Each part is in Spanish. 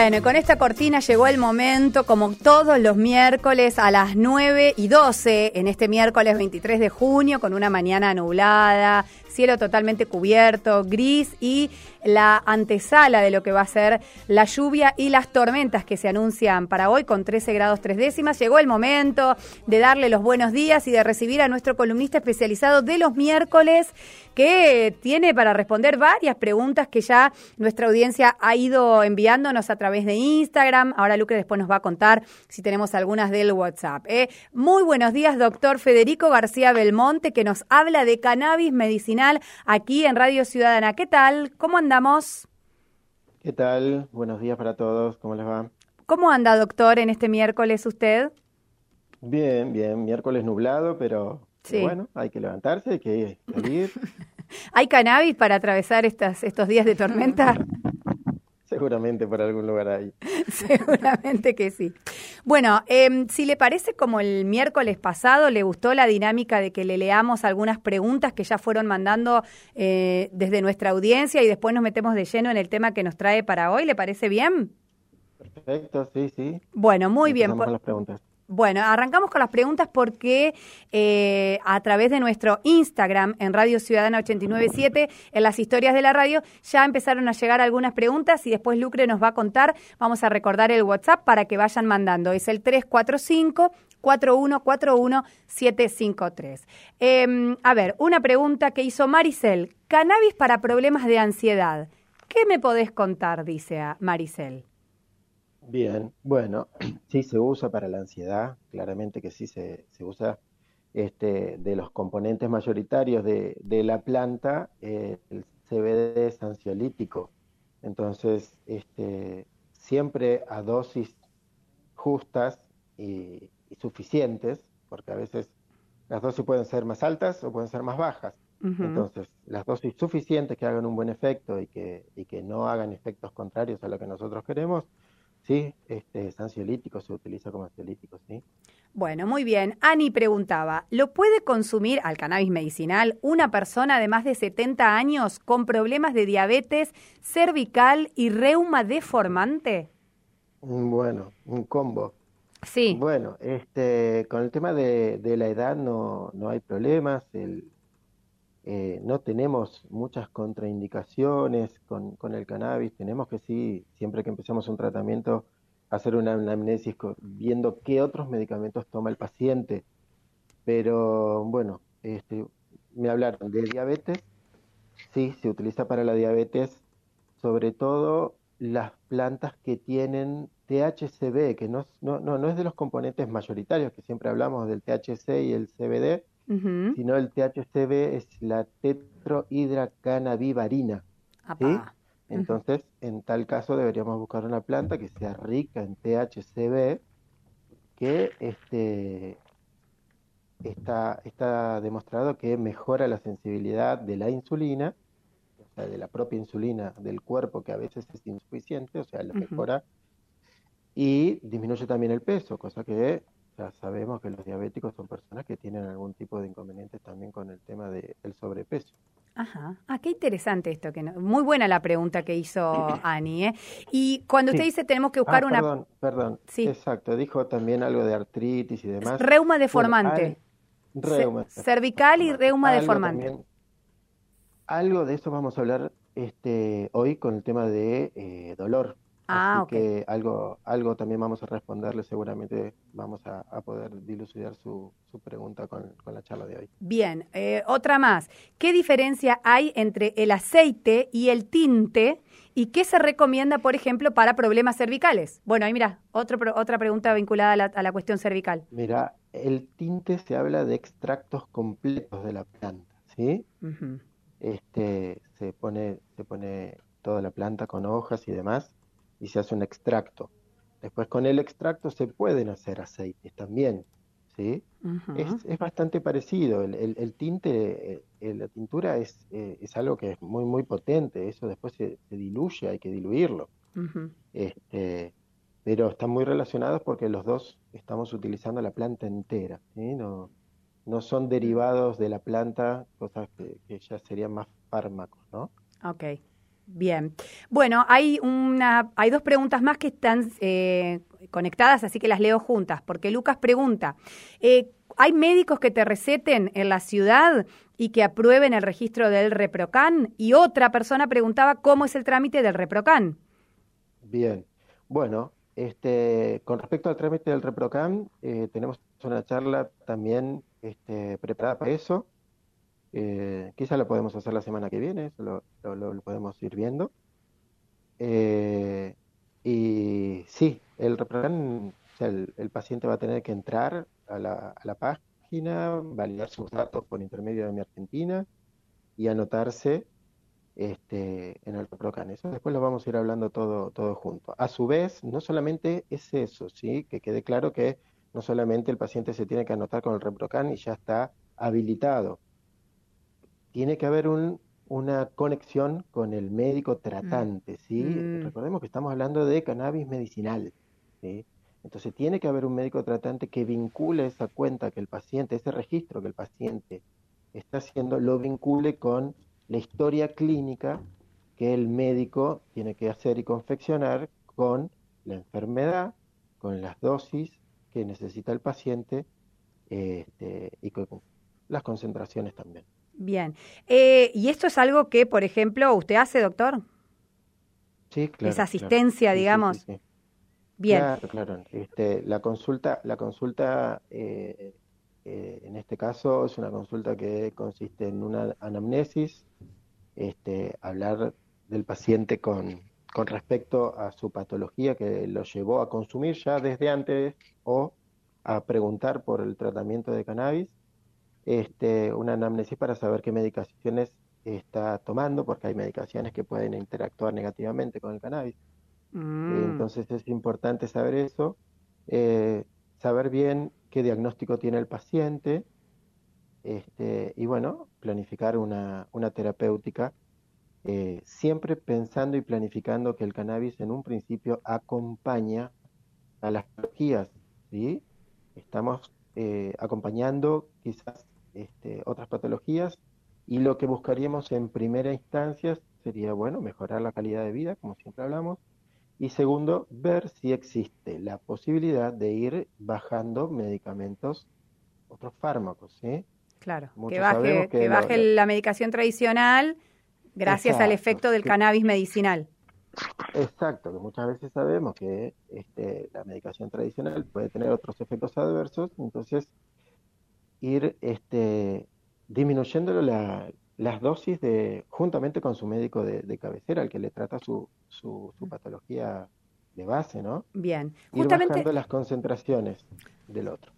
Bueno, y con esta cortina llegó el momento, como todos los miércoles a las 9 y 12, en este miércoles 23 de junio, con una mañana nublada, cielo totalmente cubierto, gris y la antesala de lo que va a ser la lluvia y las tormentas que se anuncian para hoy con 13 grados 3 décimas. Llegó el momento de darle los buenos días y de recibir a nuestro columnista especializado de los miércoles que tiene para responder varias preguntas que ya nuestra audiencia ha ido enviándonos a través de Instagram. Ahora Luque después nos va a contar si tenemos algunas del WhatsApp. ¿eh? Muy buenos días, doctor Federico García Belmonte, que nos habla de cannabis medicinal aquí en Radio Ciudadana. ¿Qué tal? ¿Cómo andamos? ¿Qué tal? Buenos días para todos. ¿Cómo les va? ¿Cómo anda, doctor, en este miércoles usted? Bien, bien. Miércoles nublado, pero, bueno, hay que levantarse, hay que salir. ¿Hay cannabis para atravesar estas, estos días de tormenta? Seguramente por algún lugar ahí. Seguramente que sí. Bueno, eh, si le parece como el miércoles pasado, le gustó la dinámica de que le leamos algunas preguntas que ya fueron mandando eh, desde nuestra audiencia y después nos metemos de lleno en el tema que nos trae para hoy, ¿le parece bien? Perfecto, sí, sí. Bueno, muy bien. Las preguntas. Bueno, arrancamos con las preguntas porque eh, a través de nuestro Instagram en Radio Ciudadana 897, en las historias de la radio, ya empezaron a llegar algunas preguntas y después Lucre nos va a contar. Vamos a recordar el WhatsApp para que vayan mandando. Es el 345 4141 753. Eh, a ver, una pregunta que hizo Maricel. Cannabis para problemas de ansiedad. ¿Qué me podés contar? Dice a Maricel. Bien, bueno, sí se usa para la ansiedad, claramente que sí se, se usa. Este, de los componentes mayoritarios de, de la planta, eh, el CBD es ansiolítico. Entonces, este, siempre a dosis justas y, y suficientes, porque a veces las dosis pueden ser más altas o pueden ser más bajas. Entonces, las dosis suficientes que hagan un buen efecto y que, y que no hagan efectos contrarios a lo que nosotros queremos, sí, este es ansiolítico, se utiliza como ansiolítico, sí. Bueno, muy bien. Ani preguntaba, ¿lo puede consumir al cannabis medicinal una persona de más de 70 años con problemas de diabetes cervical y reuma deformante? Mm, Bueno, un combo. Sí. Bueno, este, con el tema de, de la edad no, no hay problemas, el, eh, no tenemos muchas contraindicaciones con, con el cannabis, tenemos que sí, siempre que empecemos un tratamiento, hacer una anamnesis viendo qué otros medicamentos toma el paciente, pero bueno, este, me hablaron de diabetes, sí, se utiliza para la diabetes, sobre todo las plantas que tienen THCV, que no, no, no, no es de los componentes mayoritarios, que siempre hablamos del THC y el CBD, Ujú. sino el THCV es la tetrohidracannabivarina, ¿sí? Entonces, en tal caso deberíamos buscar una planta que sea rica en THCV, que este, está, está demostrado que mejora la sensibilidad de la insulina, o sea, de la propia insulina del cuerpo, que a veces es insuficiente, o sea, la mejora, y disminuye también el peso, cosa que ya sabemos que los diabéticos son personas que tienen algún tipo de inconvenientes también con el tema del sobrepeso. Ajá. Ah, qué interesante esto. que no- Muy buena la pregunta que hizo Ani. ¿eh? Y cuando usted Sí. dice tenemos que buscar Ah, una perdón, perdón. Sí. Exacto, dijo también algo de artritis y demás. reuma deformante, reuma cervical y reuma Algo deformante. también- algo de eso vamos a hablar este, hoy con el tema de eh, dolor. Ah, Así ok. que algo, algo también vamos a responderle, seguramente vamos a, a poder dilucidar su, su pregunta con, con la charla de hoy. Bien, eh, otra más. ¿Qué diferencia hay entre el aceite y el tinte y qué se recomienda, por ejemplo, para problemas cervicales? Bueno, ahí mira, otro, otra pregunta vinculada a la, a la cuestión cervical. Mira, el tinte se habla de extractos completos de la planta, ¿sí? Este, se pone, se pone toda la planta con hojas y demás y se hace un extracto. Después con el extracto se pueden hacer aceites también, ¿sí? Es, es bastante parecido. El, el- el tinte, eh, eh, la tintura es, eh, es algo que es muy, muy potente. Eso después se, se diluye, hay que diluirlo. Este, pero están muy relacionados porque los dos estamos utilizando la planta entera, ¿sí? No, no son derivados de la planta, cosas que, que ya serían más fármacos, ¿no? Ok. Bien. Bueno, hay una, hay dos preguntas más que están eh, conectadas, así que las leo juntas, porque Lucas pregunta, eh, ¿hay médicos que te receten en la ciudad y que aprueben el registro del ReproCan? Y otra persona preguntaba cómo es el trámite del ReproCan. Bien. Bueno, este, con respecto al trámite del ReproCan, eh, tenemos una charla también este, preparada para eso. Eh, quizá lo podemos hacer la semana que viene, eso lo, podemos ir viendo. Eh, y sí, el ReproCan, el, paciente va a tener que entrar a la, página, validar sus datos por intermedio de mi Argentina y anotarse este, en el ReproCan. Eso después lo vamos a ir hablando todo, todo junto. A su vez, no solamente es eso, ¿sí? que quede claro que no solamente el paciente se tiene que anotar con el ReproCan y ya está habilitado. Tiene que haber un, una conexión con el médico tratante, ¿sí? Mm. Recordemos que estamos hablando de cannabis medicinal, ¿sí? Entonces tiene que haber un médico tratante que vincule esa cuenta que el paciente, ese registro que el paciente está haciendo, lo vincule con la historia clínica que el médico tiene que hacer y confeccionar con la enfermedad, con las dosis que necesita el paciente este, y con las concentraciones también. Bien. Eh, ¿Y esto es algo que, por ejemplo, usted hace, doctor? Sí, claro. Esa asistencia, digamos. Bien. Claro, claro. Este, la consulta, la consulta eh, eh, en este caso es una consulta que consiste en una anamnesis, este, hablar del paciente con, con respecto a su patología que lo llevó a consumir ya desde antes o a preguntar por el tratamiento de cannabis, este, una anamnesis para saber qué medicaciones está tomando, porque hay medicaciones que pueden interactuar negativamente con el cannabis. Mm. Entonces es importante saber eso, eh, saber bien qué diagnóstico tiene el paciente, este, y bueno, planificar una, una terapéutica, eh, siempre pensando y planificando que el cannabis en un principio acompaña a las patologías, ¿sí? Estamos eh, acompañando quizás este, otras patologías y lo que buscaríamos en primera instancia sería, bueno, mejorar la calidad de vida, como siempre hablamos, y segundo, ver si existe la posibilidad de ir bajando medicamentos, otros fármacos, ¿sí? Claro, que baje, que, baje la medicación tradicional gracias al efecto del cannabis medicinal. Exacto, que muchas veces sabemos que este, la medicación tradicional puede tener otros efectos adversos, entonces ir este, disminuyéndolo la, las dosis de, juntamente con su médico de, cabecera, el que le trata su, su, patología de base, ¿no? Bien, justamente... bajando las concentraciones del otro.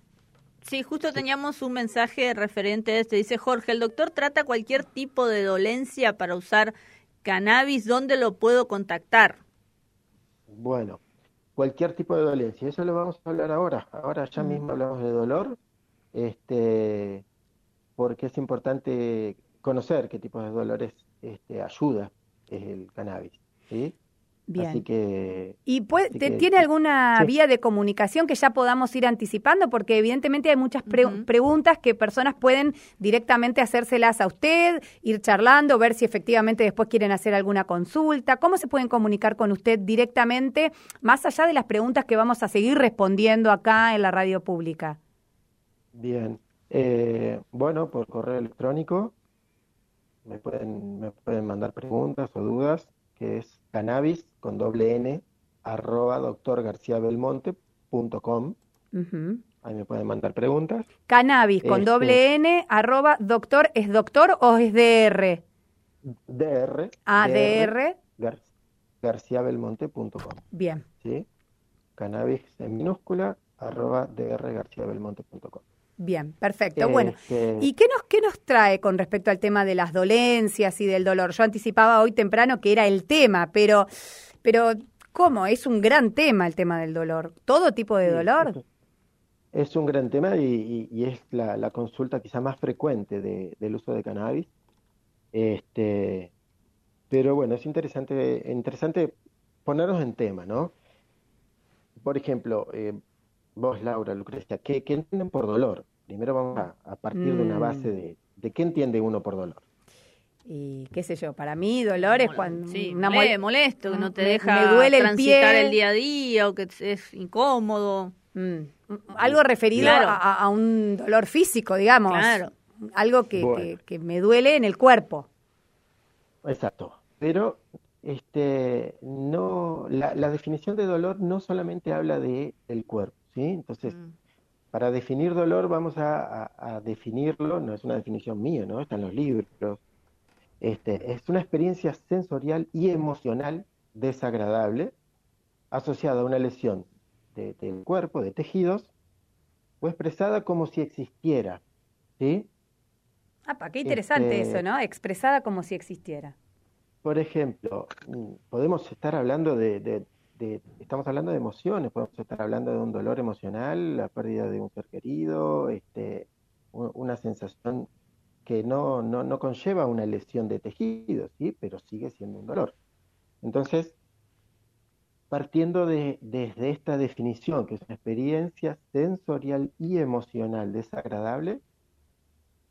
Sí, justo teníamos un mensaje referente a esto. Dice Jorge, el doctor trata cualquier tipo de dolencia para usar cannabis. ¿Dónde lo puedo contactar? Bueno, cualquier tipo de dolencia. Eso lo vamos a hablar ahora. Ahora ya mm. mismo hablamos de dolor, este, porque es importante conocer qué tipo de dolores este, ayuda el cannabis. ¿sí? Bien. Así que, ¿Y tiene alguna vía de comunicación que ya podamos ir anticipando? Porque evidentemente hay muchas preguntas que personas pueden directamente hacérselas a usted, ir charlando, ver si efectivamente después quieren hacer alguna consulta. ¿Cómo se pueden comunicar con usted directamente, más allá de las preguntas que vamos a seguir respondiendo acá en la radio pública? Bien. Eh, bueno, por correo electrónico me pueden, me pueden mandar preguntas o dudas, que es cannabis con doble n arroba doctorgarciabelmonte.com. Ahí me pueden mandar preguntas. Cannabis con este, doble n arroba doctor, ¿es doctor o es dr? dr. Ah, dr. garciabelmonte.com. Bien. ¿Sí? Cannabis en minúscula arroba drgarciabelmonte.com. Bien, perfecto. Bueno, ¿y qué nos, qué nos trae con respecto al tema de las dolencias y del dolor? Yo anticipaba hoy temprano que era el tema, pero, pero ¿cómo? Es un gran tema el tema del dolor. ¿Todo tipo de dolor? Es un gran tema y, es la, consulta quizá más frecuente del uso de cannabis. Este, pero bueno, es interesante, interesante ponernos en tema, ¿no? Por ejemplo, eh, vos, Laura, Lucrecia, ¿qué, entienden por dolor? Primero vamos a, partir de una base mm. de, de qué entiende uno por dolor. Y qué sé yo, para mí dolor es cuando sí, una mole- molesto, que no te me- deja me duele el transitar pie. el día a día o que es incómodo. Mm, algo referido Claro. a, a un dolor físico, digamos. Claro. Algo que, Bueno. que- que me duele en el cuerpo. Exacto. Pero este, no, la, la definición de dolor no solamente habla de el cuerpo, ¿sí? Entonces, Mm. para definir dolor vamos a, a- a definirlo, no es una definición mía, ¿no? Está en los libros. Este, es una experiencia sensorial y emocional desagradable asociada a una lesión de- del cuerpo, de tejidos, o expresada como si existiera, ¿sí? Ah, qué interesante Este- eso, ¿no? Expresada como si existiera. Por ejemplo, mm, podemos estar hablando de, de- estamos hablando de emociones, podemos estar hablando de un dolor emocional, la pérdida de un ser querido, este, una sensación que no, no, no conlleva una lesión de tejido, ¿sí? Pero sigue siendo un dolor. Entonces, partiendo de, desde esta definición, que es una experiencia sensorial y emocional desagradable,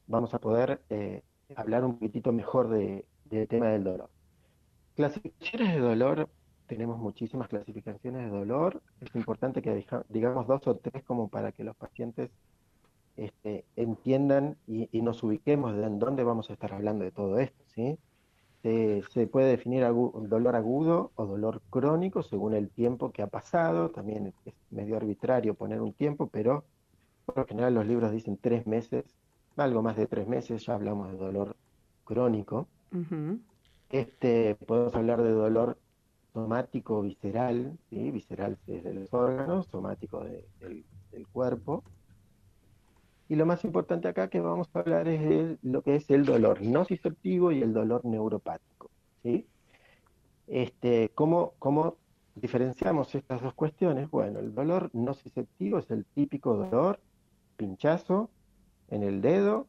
vamos a poder eh, hablar un poquitito mejor de- del tema del dolor. Clasificaciones de dolor, tenemos muchísimas clasificaciones de dolor. Es importante que digamos dos o tres como para que los pacientes este, entiendan y, y nos ubiquemos de en dónde vamos a estar hablando de todo esto, ¿sí? Se, se puede definir agu- dolor agudo o dolor crónico según el tiempo que ha pasado. También es medio arbitrario poner un tiempo, pero por lo general los libros dicen tres meses, algo más de tres meses, ya hablamos de dolor crónico. Este, podemos hablar de dolor somático visceral, ¿sí? Visceral es de los órganos, somático de- del, cuerpo. Y lo más importante acá que vamos a hablar es lo que es el dolor nociceptivo y el dolor neuropático, ¿sí? Este, ¿cómo, cómo diferenciamos estas dos cuestiones? Bueno, el dolor nociceptivo es el típico dolor, pinchazo en el dedo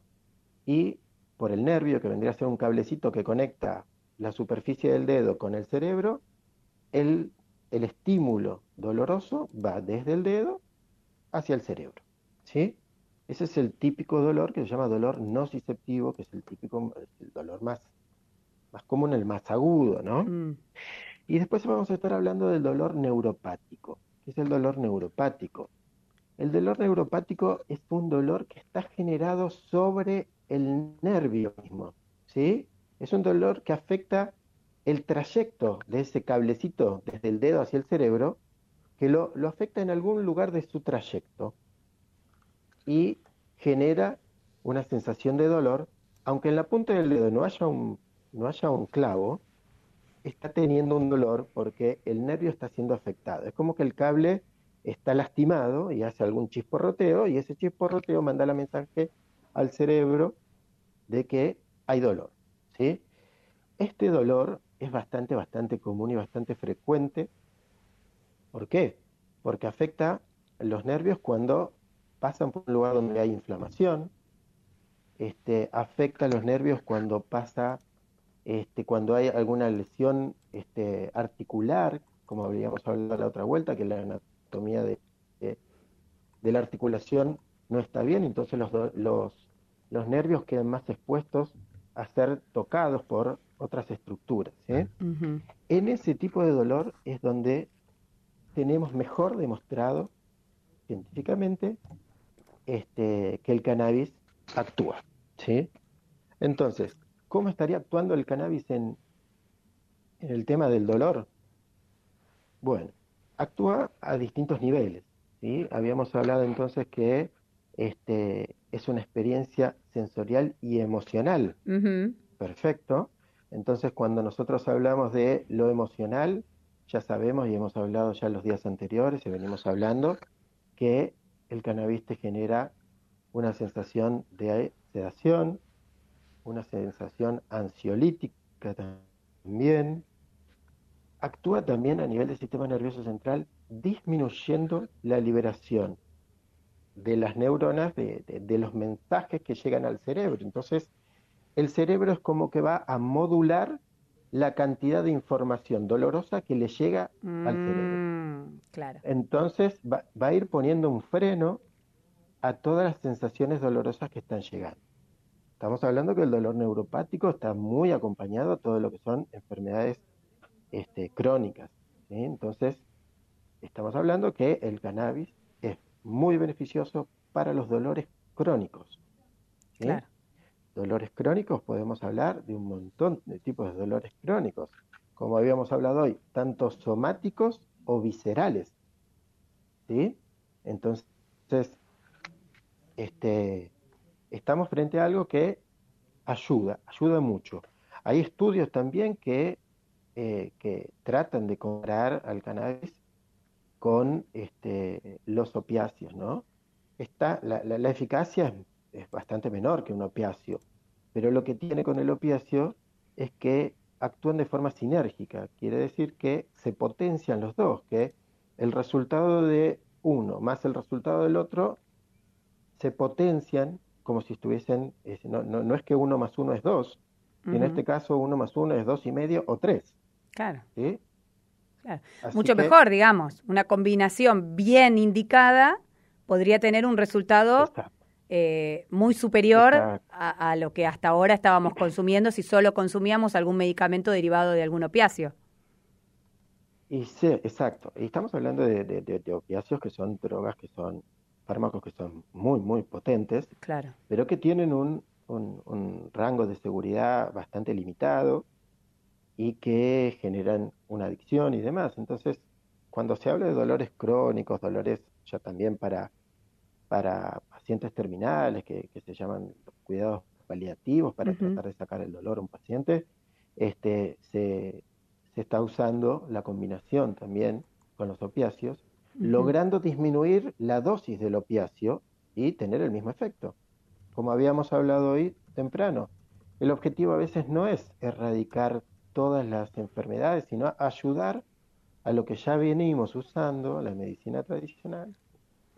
y por el nervio, que vendría a ser un cablecito que conecta la superficie del dedo con el cerebro, el, el estímulo doloroso va desde el dedo hacia el cerebro. ¿Sí? Ese es el típico dolor que se llama dolor nociceptivo, que es el típico, el dolor más, más común, el más agudo, ¿no? Mm. Y después vamos a estar hablando del dolor neuropático. ¿Qué es el dolor neuropático? El dolor neuropático es un dolor que está generado sobre el nervio mismo, ¿sí? Es un dolor que afecta el trayecto de ese cablecito desde el dedo hacia el cerebro, que lo, lo afecta en algún lugar de su trayecto y genera una sensación de dolor, aunque en la punta del dedo no haya un, no haya un clavo, está teniendo un dolor porque el nervio está siendo afectado. Es como que el cable está lastimado y hace algún chisporroteo y ese chisporroteo manda la mensaje al cerebro de que hay dolor, ¿sí? Este dolor es bastante, bastante común y bastante frecuente. ¿Por qué? Porque afecta los nervios cuando pasan por un lugar donde hay inflamación, este, afecta los nervios cuando pasa este, cuando hay alguna lesión este, articular, como habríamos hablado la otra vuelta, que la anatomía de, la articulación no está bien, entonces los nervios quedan más expuestos a ser tocados por otras estructuras. ¿sí? Ujú. En ese tipo de dolor es donde tenemos mejor demostrado científicamente este, que el cannabis actúa. ¿sí? Entonces, ¿cómo estaría actuando el cannabis en, en el tema del dolor? Bueno, actúa a distintos niveles. ¿sí? Habíamos hablado entonces que este, es una experiencia sensorial y emocional. Perfecto. Entonces, cuando nosotros hablamos de lo emocional, ya sabemos y hemos hablado ya los días anteriores y venimos hablando que el cannabis te genera una sensación de sedación, una sensación ansiolítica también. Actúa también a nivel del sistema nervioso central, disminuyendo la liberación de las neuronas, de, de- los mensajes que llegan al cerebro. Entonces, el cerebro es como que va a modular la cantidad de información dolorosa que le llega al cerebro. Mm, claro. Entonces va, va a ir poniendo un freno a todas las sensaciones dolorosas que están llegando. Estamos hablando que el dolor neuropático está muy acompañado a todo lo que son enfermedades este, crónicas. Entonces, estamos hablando que el cannabis es muy beneficioso para los dolores crónicos. Dolores crónicos, podemos hablar de un montón de tipos de dolores crónicos, como habíamos hablado hoy, tanto somáticos o viscerales. ¿sí? Entonces, este, estamos frente a algo que ayuda, ayuda mucho. Hay estudios también que, eh, que tratan de comparar al cannabis con este, los opiáceos, ¿no? Está, la, la, eficacia es, bastante menor que un opiáceo, pero lo que tiene con el opiáceo es que actúan de forma sinérgica, quiere decir que se potencian los dos, que el resultado de uno más el resultado del otro se potencian como si estuviesen, no, no, no, es que uno más uno es dos, en este caso uno más uno es dos y medio o tres. Claro. Mucho mejor, digamos, una combinación bien indicada podría tener un resultado eh, muy superior a, a, lo que hasta ahora estábamos consumiendo si solo consumíamos algún medicamento derivado de algún opiáceo. Y sí, exacto. Y estamos hablando de, de, de opiáceos que son drogas que son fármacos que son muy, muy potentes, claro. pero que tienen un, un, rango de seguridad bastante limitado y que generan una adicción y demás. Entonces, cuando se habla de dolores crónicos, dolores ya también para, para pacientes terminales, que, se llaman cuidados paliativos para tratar de sacar el dolor a un paciente, este, se, se está usando la combinación también con los opiáceos logrando disminuir la dosis del opiáceo y tener el mismo efecto. Como habíamos hablado hoy temprano, el objetivo a veces no es erradicar todas las enfermedades, sino ayudar a lo que ya venimos usando, la medicina tradicional,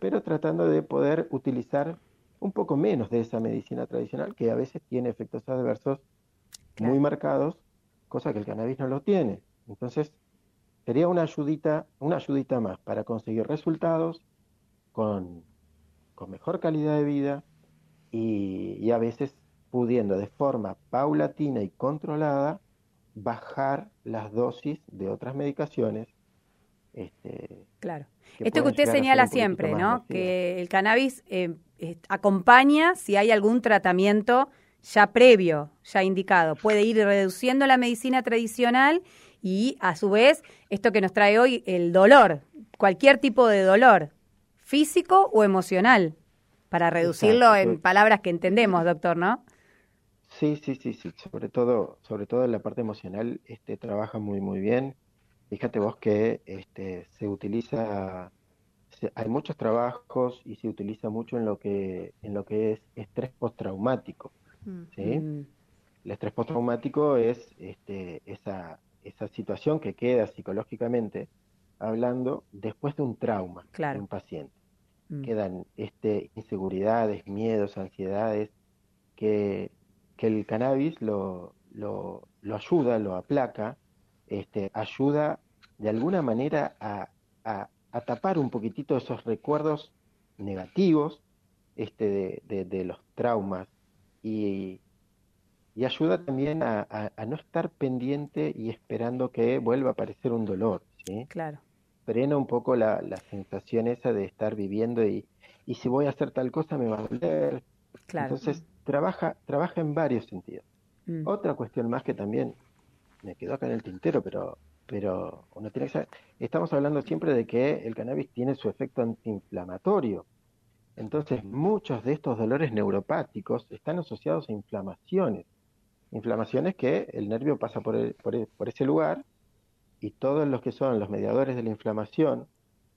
pero tratando de poder utilizar un poco menos de esa medicina tradicional que a veces tiene efectos adversos muy marcados, cosa que el cannabis no lo tiene. Entonces, sería una ayudita, una ayudita más para conseguir resultados con, mejor calidad de vida y, a veces pudiendo de forma paulatina y controlada bajar las dosis de otras medicaciones. Este, claro. Esto que usted señala siempre, ¿no? Que el cannabis eh, acompaña si hay algún tratamiento ya previo, ya indicado. Puede ir reduciendo la medicina tradicional y a su vez esto que nos trae hoy el dolor, cualquier tipo de dolor, físico o emocional, para reducirlo en palabras que entendemos, doctor, ¿no? Sí, sí, sí, sí, sobre todo, sobre todo en la parte emocional, este trabaja muy muy bien. Fíjate vos que este se utiliza hay muchos trabajos y se utiliza mucho en lo que en lo que es estrés postraumático, ¿sí? Mm. El estrés postraumático es este esa esa situación que queda psicológicamente hablando después de un trauma de un paciente. Mm. Quedan este, inseguridades, miedos, ansiedades, que, el cannabis lo, lo, ayuda, lo aplaca, este, ayuda de alguna manera a, tapar un poquitito esos recuerdos negativos este, de, de los traumas y, y ayuda también a, no estar pendiente y esperando que vuelva a aparecer un dolor, ¿sí? Claro. Frena un poco la, sensación esa de estar viviendo y, y si voy a hacer tal cosa me va a doler. Claro. Entonces trabaja, trabaja en varios sentidos. Mm. Otra cuestión más que también me quedó acá en el tintero, pero, pero uno tiene que saber, estamos hablando siempre de que el cannabis tiene su efecto antiinflamatorio. Entonces, muchos de estos dolores neuropáticos están asociados a inflamaciones inflamaciones que el nervio pasa por, por, ese lugar y todos los que son los mediadores de la inflamación,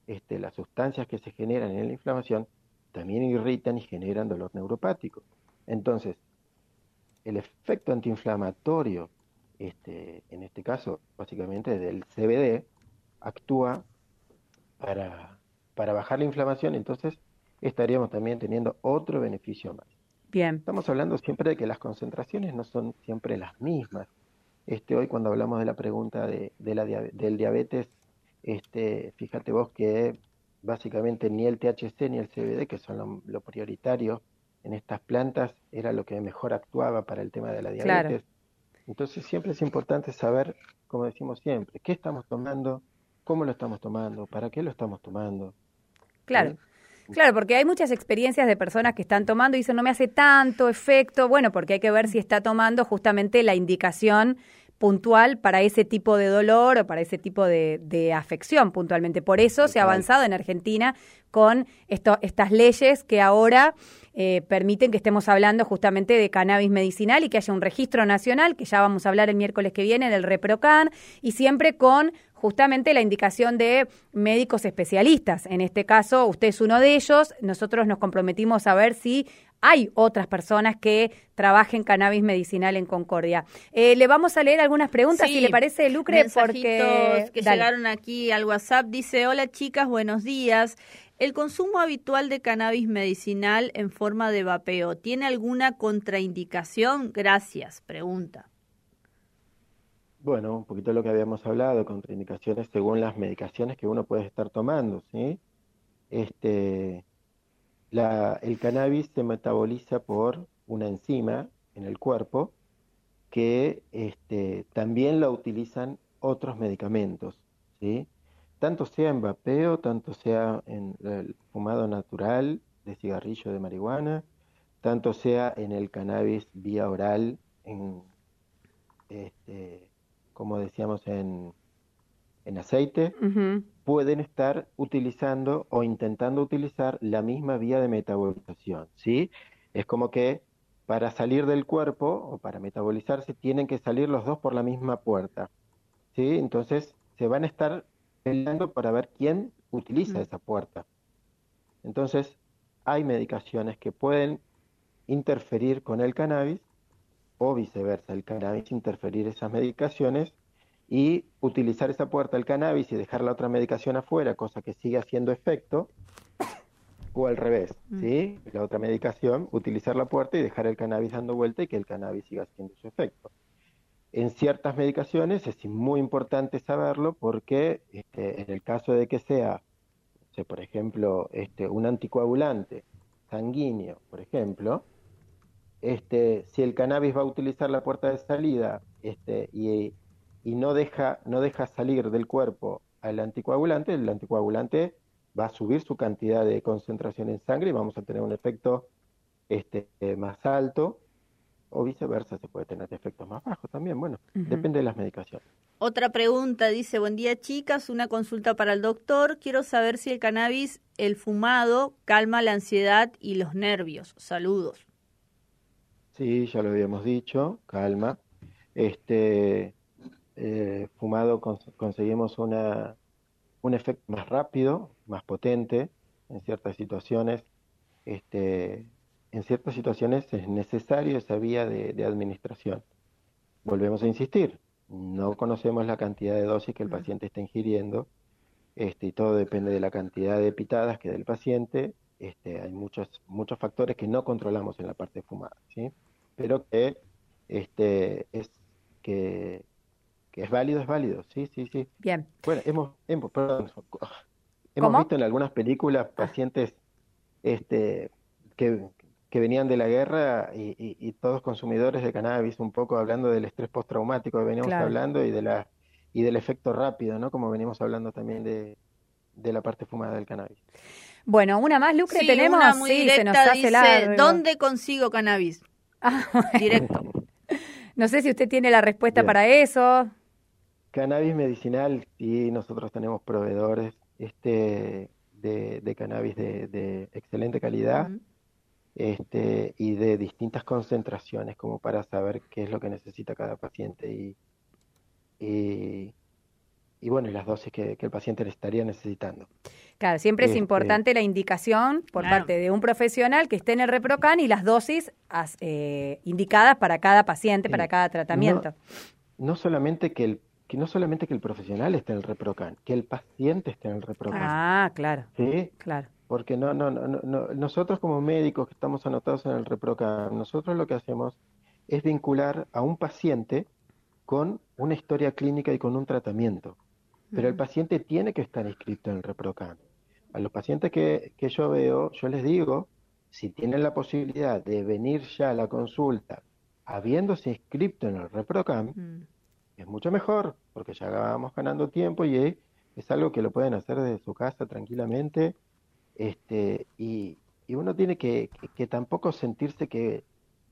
este, las sustancias que se generan en la inflamación, también irritan y generan dolor neuropático. Entonces, el efecto antiinflamatorio, este, en este caso, básicamente del CBD, actúa para, para bajar la inflamación, entonces estaríamos también teniendo otro beneficio más. Bien. Estamos hablando siempre de que las concentraciones no son siempre las mismas. Este, hoy cuando hablamos de la pregunta de, la, del diabetes, este, fíjate vos que básicamente ni el THC ni el CBD, que son lo, prioritario en estas plantas era lo que mejor actuaba para el tema de la diabetes. Entonces siempre es importante saber, como decimos siempre, qué estamos tomando, cómo lo estamos tomando, para qué lo estamos tomando. Claro. Claro, porque hay muchas experiencias de personas que están tomando y dicen no me hace tanto efecto, bueno, porque hay que ver si está tomando justamente la indicación puntual para ese tipo de dolor o para ese tipo de, afección puntualmente. Por eso se ha avanzado en Argentina con esto, estas leyes que ahora eh, permiten que estemos hablando justamente de cannabis medicinal y que haya un registro nacional, que ya vamos a hablar el miércoles que viene del ReproCan, y siempre con justamente la indicación de médicos especialistas. En este caso, usted es uno de ellos. Nosotros nos comprometimos a ver si hay otras personas que trabajen cannabis medicinal en Concordia. Eh, le vamos a leer algunas preguntas, si le parece, Lucre, porque... que llegaron aquí al WhatsApp. Dice, hola chicas, buenos días. ¿El consumo habitual de cannabis medicinal en forma de vapeo tiene alguna contraindicación? Gracias, pregunta. Bueno, un poquito lo que habíamos hablado, contraindicaciones según las medicaciones que uno puede estar tomando, ¿sí? Este, el cannabis se metaboliza por una enzima en el cuerpo que este, también la utilizan otros medicamentos, ¿sí? Tanto sea en vapeo, tanto sea en el fumado natural de cigarrillo de marihuana, tanto sea en el cannabis vía oral, en, este, como decíamos en, en aceite, pueden estar utilizando o intentando utilizar la misma vía de metabolización, ¿sí? Es como que para salir del cuerpo o para metabolizarse tienen que salir los dos por la misma puerta, ¿sí? Entonces se van a estar peleando para ver quién utiliza esa puerta. Entonces hay medicaciones que pueden interferir con el cannabis o viceversa, el cannabis interferir esas medicaciones y utilizar esa puerta del cannabis y dejar la otra medicación afuera, cosa que sigue haciendo efecto, o al revés, mm. ¿sí? La otra medicación, utilizar la puerta y dejar el cannabis dando vuelta y que el cannabis siga haciendo su efecto. En ciertas medicaciones es muy importante saberlo porque este, en el caso de que sea, por ejemplo, este, un anticoagulante sanguíneo, por ejemplo, este, si el cannabis va a utilizar la puerta de salida este, y no deja, no deja salir del cuerpo al anticoagulante, el anticoagulante va a subir su cantidad de concentración en sangre y vamos a tener un efecto este, más alto o viceversa, se puede tener efectos más bajos también, bueno, depende de las medicaciones. Otra pregunta, dice, buen día chicas, una consulta para el doctor, quiero saber si el cannabis, el fumado, calma la ansiedad y los nervios. Saludos. Sí, ya lo habíamos dicho, calma. Este, eh, fumado conseguimos una, un efecto más rápido, más potente en ciertas situaciones. Este, en ciertas situaciones es necesario esa vía de, administración. Volvemos a insistir, no conocemos la cantidad de dosis que el paciente está ingiriendo este, y todo depende de la cantidad de pitadas que del paciente. Este, hay muchos, muchos factores que no controlamos en la parte fumada, ¿sí? pero que este, es que es válido, es válido, sí, sí, sí. Bien. Bueno, hemos, hemos, perdón, hemos visto en algunas películas pacientes este, que, que venían de la guerra y, y, todos consumidores de cannabis, un poco hablando del estrés postraumático que veníamos hablando y de la y del efecto rápido, ¿no? Como venimos hablando también de, de la parte fumada del cannabis. Bueno, una más, Lucre, tenemos. Una muy sí, se nos hace ¿Dónde consigo cannabis? Ah, Directo. No sé si usted tiene la respuesta para eso. Cannabis medicinal, sí, nosotros tenemos proveedores este, de, cannabis de, excelente calidad este, y de distintas concentraciones como para saber qué es lo que necesita cada paciente y, y, bueno, y las dosis que, el paciente le estaría necesitando. Claro, siempre es este importante la indicación por parte de un profesional que esté en el ReproCan y las dosis eh, indicadas para cada paciente, para cada tratamiento. no solamente que el que no solamente que el profesional esté en el ReproCan, que el paciente esté en el ReproCan. Ah, claro. Sí, claro. Porque no, no, no, no, nosotros como médicos que estamos anotados en el ReproCan, nosotros lo que hacemos es vincular a un paciente con una historia clínica y con un tratamiento. Pero el paciente tiene que estar inscrito en el ReproCan. A los pacientes que, que yo veo, yo les digo si tienen la posibilidad de venir ya a la consulta habiéndose inscrito en el ReproCam, mm. es mucho mejor, porque ya vamos ganando tiempo y es algo que lo pueden hacer desde su casa tranquilamente. Este, y, uno tiene que, tampoco sentirse que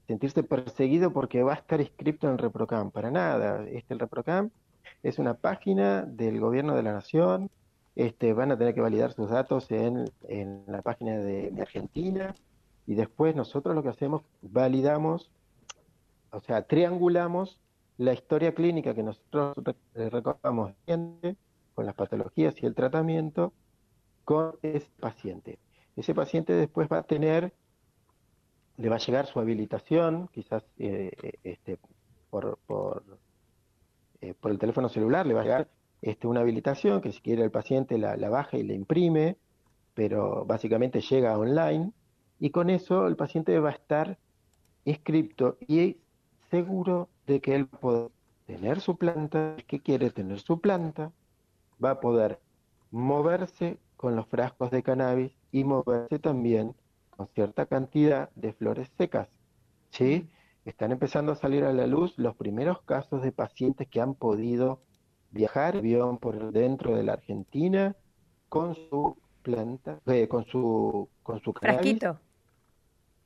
sentirse perseguido porque va a estar inscrito en ReproCam. Para nada. Este, el ReproCam es una página del gobierno de la nación. Este, van a tener que validar sus datos en, la página de Argentina y después nosotros lo que hacemos, validamos, o sea, triangulamos la historia clínica que nosotros recordamos con las patologías y el tratamiento con ese paciente. Ese paciente después va a tener, le va a llegar su habilitación, quizás eh, este, por, por, eh, por, el teléfono celular, le va a llegar este, una habilitación que si quiere el paciente la, la baja y la imprime, pero básicamente llega online y con eso el paciente va a estar inscripto y seguro de que él puede tener su planta, que quiere tener su planta, va a poder moverse con los frascos de cannabis y moverse también con cierta cantidad de flores secas. ¿sí? Están empezando a salir a la luz los primeros casos de pacientes que han podido viajar por dentro de la Argentina con su planta, eh, con su con su cannabis,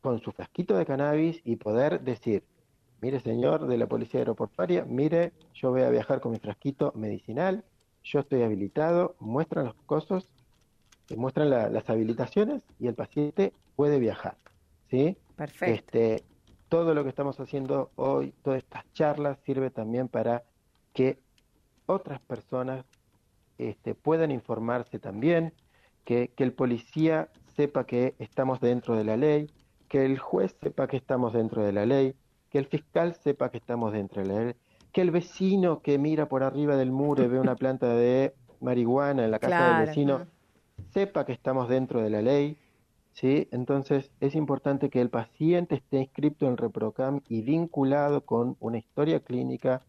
con su frasquito de cannabis y poder decir, mire señor de la policía aeroportuaria, mire, yo voy a viajar con mi frasquito medicinal, yo estoy habilitado, muestran los costos, eh, muestran las habilitaciones y el paciente puede viajar, ¿sí? Perfecto. Este, todo lo que estamos haciendo hoy, todas estas charlas, sirve también para que otras personas este, puedan informarse también, que, que el policía sepa que estamos dentro de la ley, que el juez sepa que estamos dentro de la ley, que el fiscal sepa que estamos dentro de la ley, que el vecino que mira por arriba del muro y ve una planta de marihuana en la casa del vecino sepa que estamos dentro de la ley, ¿sí? Entonces es importante que el paciente esté inscrito en ReproCam y vinculado con una historia clínica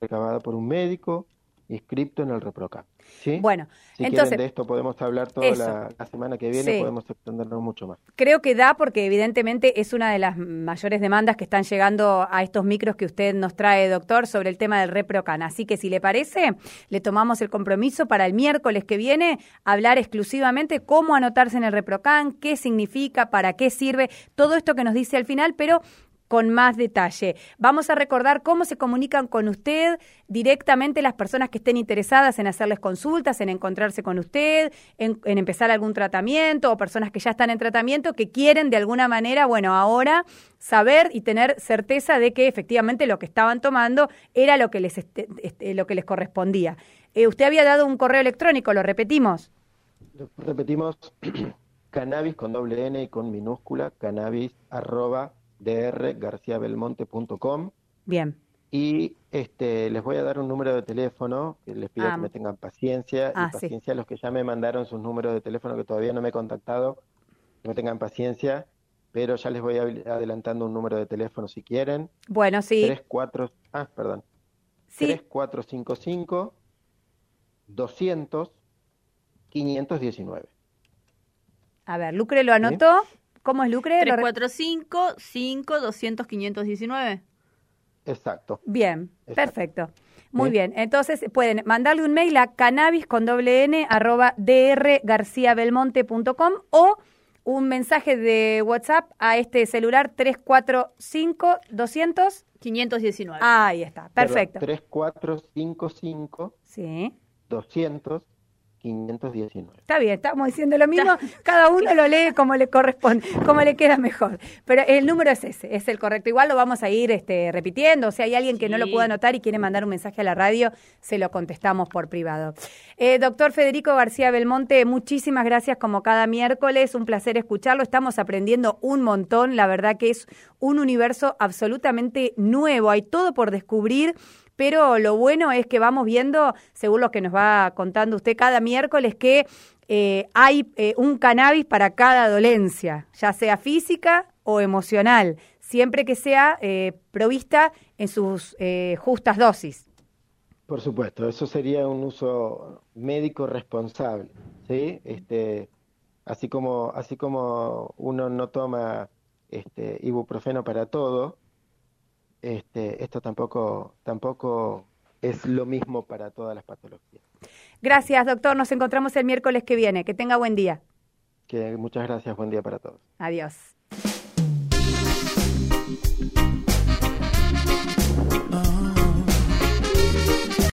recabada por un médico inscrito en el ReproCam. ¿Sí? Bueno, si entonces de esto podemos hablar toda la, semana que viene, podemos extendernos mucho más. Creo que da porque evidentemente es una de las mayores demandas que están llegando a estos micros que usted nos trae, doctor, sobre el tema del ReproCam. Así que si le parece, le tomamos el compromiso para el miércoles que viene hablar exclusivamente cómo anotarse en el ReproCam, qué significa, para qué sirve, todo esto que nos dice al final, pero con más detalle. Vamos a recordar cómo se comunican con usted directamente las personas que estén interesadas en hacerles consultas, en encontrarse con usted, en, empezar algún tratamiento o personas que ya están en tratamiento que quieren de alguna manera, bueno, ahora saber y tener certeza de que efectivamente lo que estaban tomando era lo que les, este, este, lo que les correspondía. Eh, usted había dado un correo electrónico, lo repetimos. Repetimos cannabis con doble N y con minúscula, cannabis arroba drgarciabelmonte.com. Bien. Y este, les voy a dar un número de teléfono, que les pido que ah. me tengan paciencia, y ah, paciencia a los que ya me mandaron sus números de teléfono que todavía no me he contactado, que me tengan paciencia, pero ya les voy adelantando un número de teléfono si quieren. Bueno, sí. 34, ah, perdón. Sí. 3455 200 519. A ver, Lucre lo anotó. ¿Cómo es Lucre? 345 5 200 519. Exacto. Bien, perfecto. Muy bien, entonces pueden mandarle un mail a cannabis con doble n arroba drgarciabelmonte.com o un mensaje de WhatsApp a este celular 345 200 519. Ahí está, perfecto. 3455 sí. 200 519. Está bien, estamos diciendo lo mismo, cada uno lo lee como le corresponde, como le queda mejor. Pero el número es ese, es el correcto. Igual lo vamos a ir este, repitiendo. O si hay alguien que no lo pueda anotar y quiere mandar un mensaje a la radio, se lo contestamos por privado. Eh, doctor Federico García Belmonte, muchísimas gracias como cada miércoles. Un placer escucharlo. Estamos aprendiendo un montón. La verdad que es un universo absolutamente nuevo. Hay todo por descubrir pero lo bueno es que vamos viendo, según lo que nos va contando usted cada miércoles, que eh, hay eh, un cannabis para cada dolencia, ya sea física o emocional, siempre que sea eh, provista en sus justas dosis. Por supuesto, eso sería un uso médico responsable, ¿sí? Este, así como, así como uno no toma este, ibuprofeno para todo, este, esto tampoco, tampoco es lo mismo para todas las patologías. Gracias, doctor. Nos encontramos el miércoles que viene. Que tenga buen día. Que muchas gracias. Buen día para todos. Adiós.